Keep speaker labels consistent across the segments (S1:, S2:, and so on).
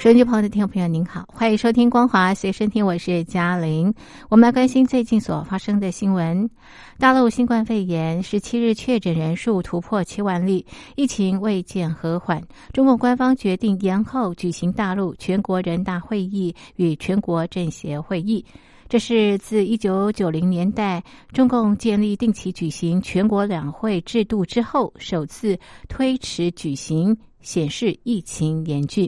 S1: 收音机旁的听众朋友，您好，欢迎收听《光华随身听》，我是嘉玲。我们来关心最近所发生的新闻。大陆新冠肺炎十七日确诊人数突破七万例，疫情未见和缓。中共官方决定延后举行大陆全国人大会议与全国政协会议，这是自一九九零年代中共建立定期举行全国两会制度之后首次推迟举行，显示疫情严峻。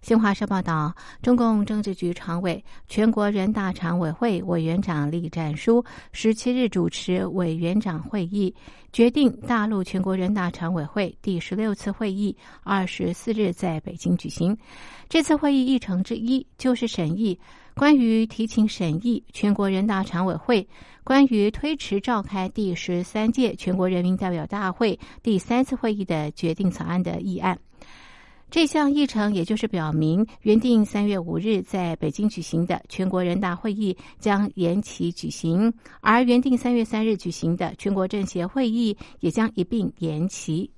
S1: 新华社报道，中共政治局常委、全国人大常委会委员长栗战书十七日主持委员长会议，决定大陆全国人大常委会第十六次会议二十四日在北京举行。这次会议议程之一就是审议关于提请审议全国人大常委会关于推迟召开第十三届全国人民代表大会第三次会议的决定草案的议案。这项议程也就是表明，原定三月五日在北京举行的全国人大会议将延期举行，而原定三月三日举行的全国政协会议也将一并延期。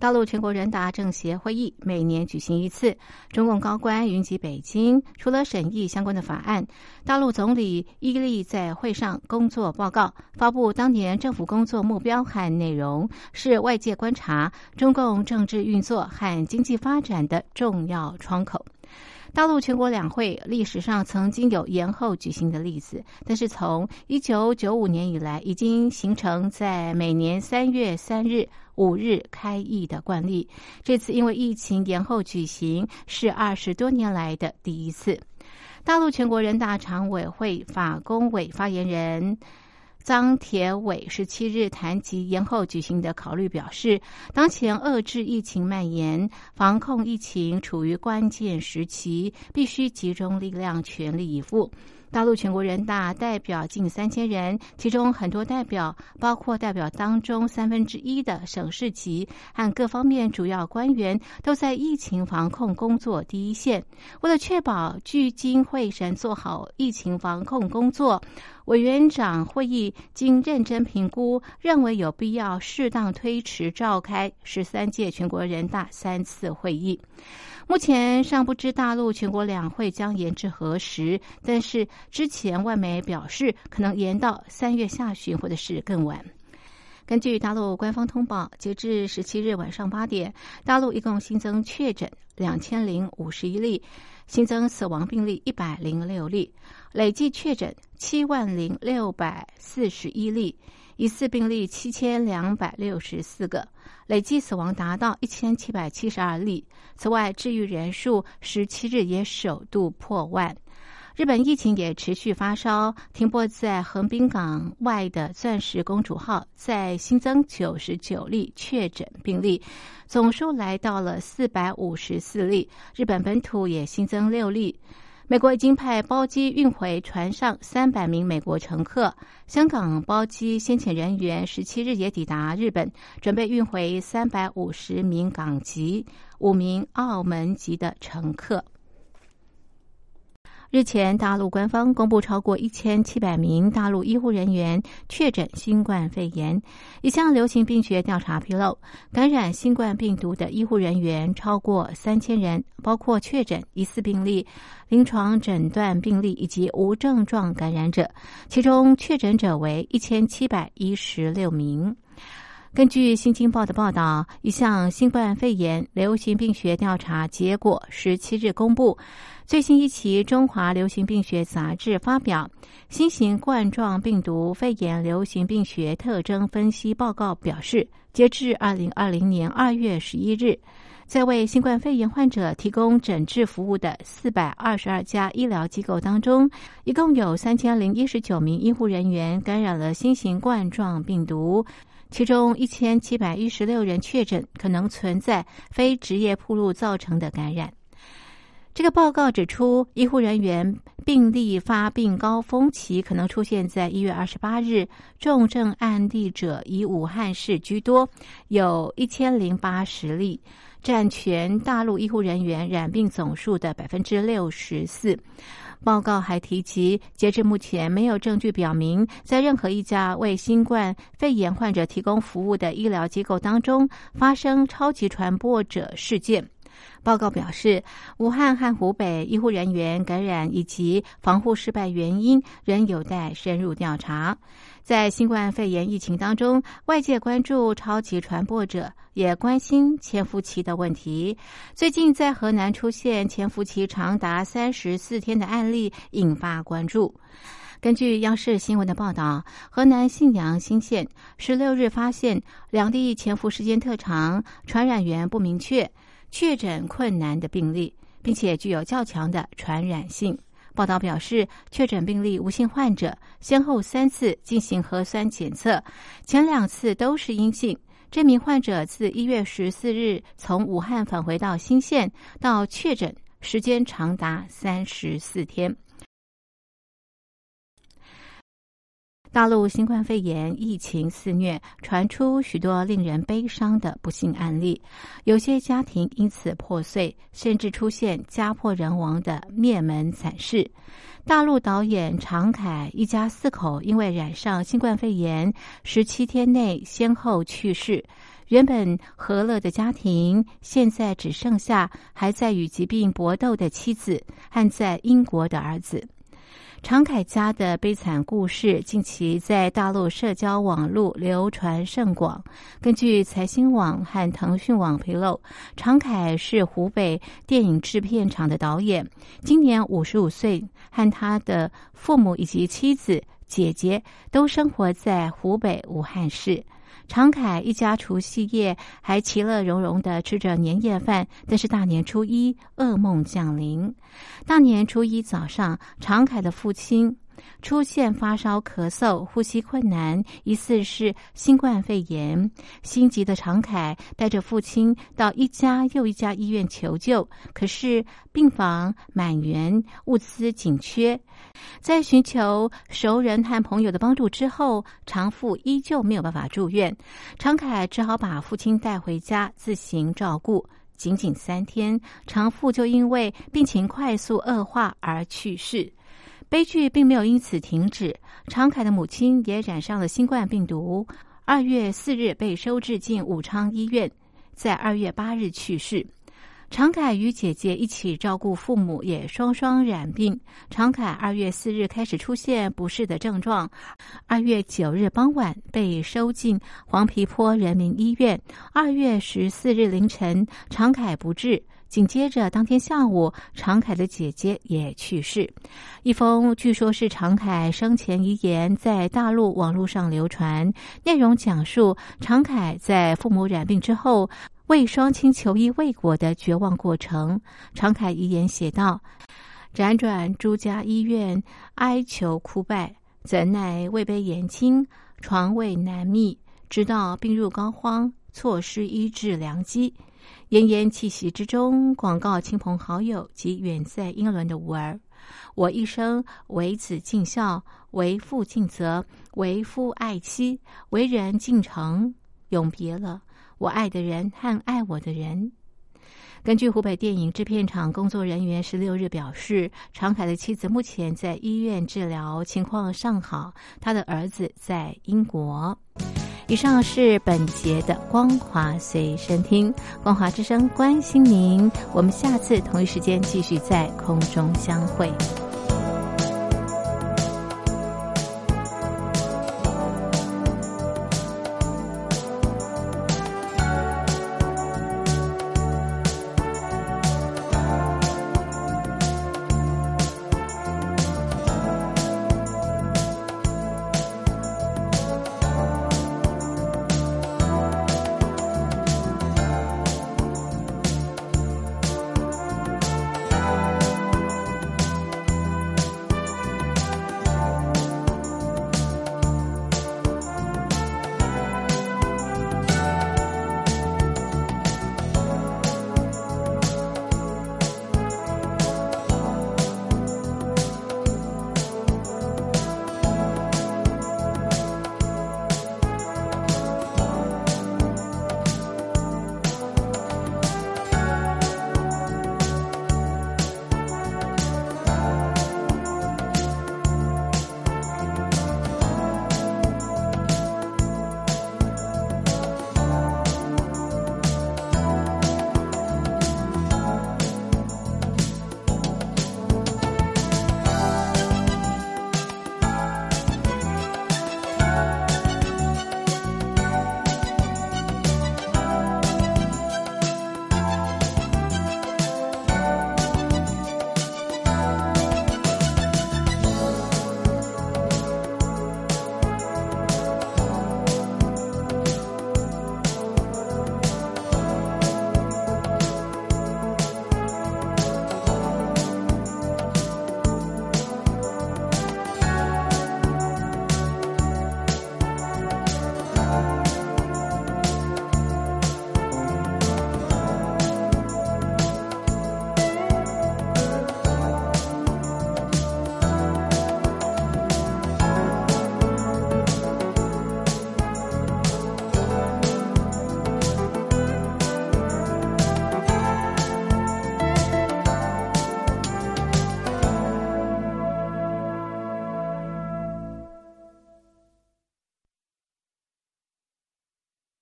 S1: 大陆全国人大政协会议每年举行一次，中共高官云集北京，除了审议相关的法案，大陆总理伊利在会上工作报告，发布当年政府工作目标和内容，是外界观察中共政治运作和经济发展的重要窗口。大陆全国两会历史上曾经有延后举行的例子，但是从一九九五年以来，已经形成在每年三月三日、五日开议的惯例。这次因为疫情延后举行，是二十多年来的第一次。大陆全国人大常委会法工委发言人。张铁伟十七日谈及延后举行的考虑，表示，当前遏制疫情蔓延、防控疫情处于关键时期，必须集中力量，全力以赴。大陆全国人大代表近三千人，其中很多代表，包括代表当中三分之一的省市级和各方面主要官员，都在疫情防控工作第一线。为了确保聚精会神做好疫情防控工作，委员长会议经认真评估，认为有必要适当推迟召开十三届全国人大三次会议。目前尚不知大陆全国两会将延至何时，但是之前外媒表示可能延到三月下旬或者是更晚。根据大陆官方通报，截至十七日晚上八点，大陆一共新增确诊两千零五十一例，新增死亡病例一百零六例，累计确诊七万零六百四十一例。疑似病例七千两百六十四个，累计死亡达到一千七百七十二例。此外，治愈人数十七日也首度破万。日本疫情也持续发烧，停泊在横滨港外的“钻石公主号”在新增九十九例确诊病例，总数来到了四百五十四例。日本本土也新增六例。美国已经派包机运回船上三百名美国乘客。香港包机先遣人员十七日也抵达日本，准备运回三百五十名港籍、五名澳门籍的乘客。日前，大陆官方公布超过一千七百名大陆医护人员确诊新冠肺炎。一项流行病学调查披露，感染新冠病毒的医护人员超过三千人，包括确诊、疑似病例、临床诊断病例以及无症状感染者，其中确诊者为一千七百一十六名。根据《新京报》的报道，一项新冠肺炎流行病学调查结果十七日公布。最新一期《中华流行病学杂志》发表《新型冠状病毒肺炎流行病学特征分析报告》，表示，截至二零二零年二月十一日，在为新冠肺炎患者提供诊治服务的四百二十二家医疗机构当中，一共有三千零一十九名医护人员感染了新型冠状病毒，其中一千七百一十六人确诊可能存在非职业暴露造成的感染。这个报告指出，医护人员病例发病高峰期可能出现在一月二十八日，重症案例者以武汉市居多，有一千零八十例，占全大陆医护人员染病总数的百分之六十四。报告还提及，截至目前，没有证据表明，在任何一家为新冠肺炎患者提供服务的医疗机构当中发生超级传播者事件。报告表示，武汉和湖北医护人员感染以及防护失败原因仍有待深入调查。在新冠肺炎疫情当中，外界关注超级传播者，也关心潜伏期的问题。最近在河南出现潜伏期长达三十四天的案例，引发关注。根据央视新闻的报道，河南信阳新县十六日发现两地潜伏时间特长、传染源不明确。确诊困难的病例，并且具有较强的传染性。报道表示，确诊病例无性患者先后三次进行核酸检测，前两次都是阴性。这名患者自一月十四日从武汉返回到新县，到确诊时间长达三十四天。大陆新冠肺炎疫情肆虐，传出许多令人悲伤的不幸案例，有些家庭因此破碎，甚至出现家破人亡的灭门惨事。大陆导演常凯一家四口因为染上新冠肺炎，十七天内先后去世。原本和乐的家庭，现在只剩下还在与疾病搏斗的妻子和在英国的儿子。常凯家的悲惨故事近期在大陆社交网络流传甚广。根据财新网和腾讯网披露，常凯是湖北电影制片厂的导演，今年五十五岁，和他的父母以及妻子、姐姐都生活在湖北武汉市。常凯一家除夕夜还其乐融融的吃着年夜饭，但是大年初一噩梦降临。大年初一早上，常凯的父亲。出现发烧、咳嗽、呼吸困难，疑似是新冠肺炎。心急的常凯带着父亲到一家又一家医院求救，可是病房满员，物资紧缺。在寻求熟人和朋友的帮助之后，常父依旧没有办法住院。常凯只好把父亲带回家自行照顾。仅仅三天，常父就因为病情快速恶化而去世。悲剧并没有因此停止，常凯的母亲也染上了新冠病毒。二月四日被收治进武昌医院，在二月八日去世。常凯与姐姐一起照顾父母，也双双染病。常凯二月四日开始出现不适的症状，二月九日傍晚被收进黄皮坡人民医院。二月十四日凌晨，常凯不治。紧接着，当天下午，常凯的姐姐也去世。一封据说是常凯生前遗言在大陆网络上流传，内容讲述常凯在父母染病之后为双亲求医未果的绝望过程。常凯遗言写道：“辗转诸家医院，哀求哭拜，怎奈位卑言轻，床位难觅，直到病入膏肓，错失医治良机。”奄奄气息之中，广告亲朋好友及远在英伦的吾儿。我一生为子尽孝，为父尽责，为夫爱妻，为人尽诚。永别了我爱的人和爱我的人。根据湖北电影制片厂工作人员十六日表示，常凯的妻子目前在医院治疗，情况尚好。他的儿子在英国。以上是本节的光华随身听，光华之声关心您，我们下次同一时间继续在空中相会。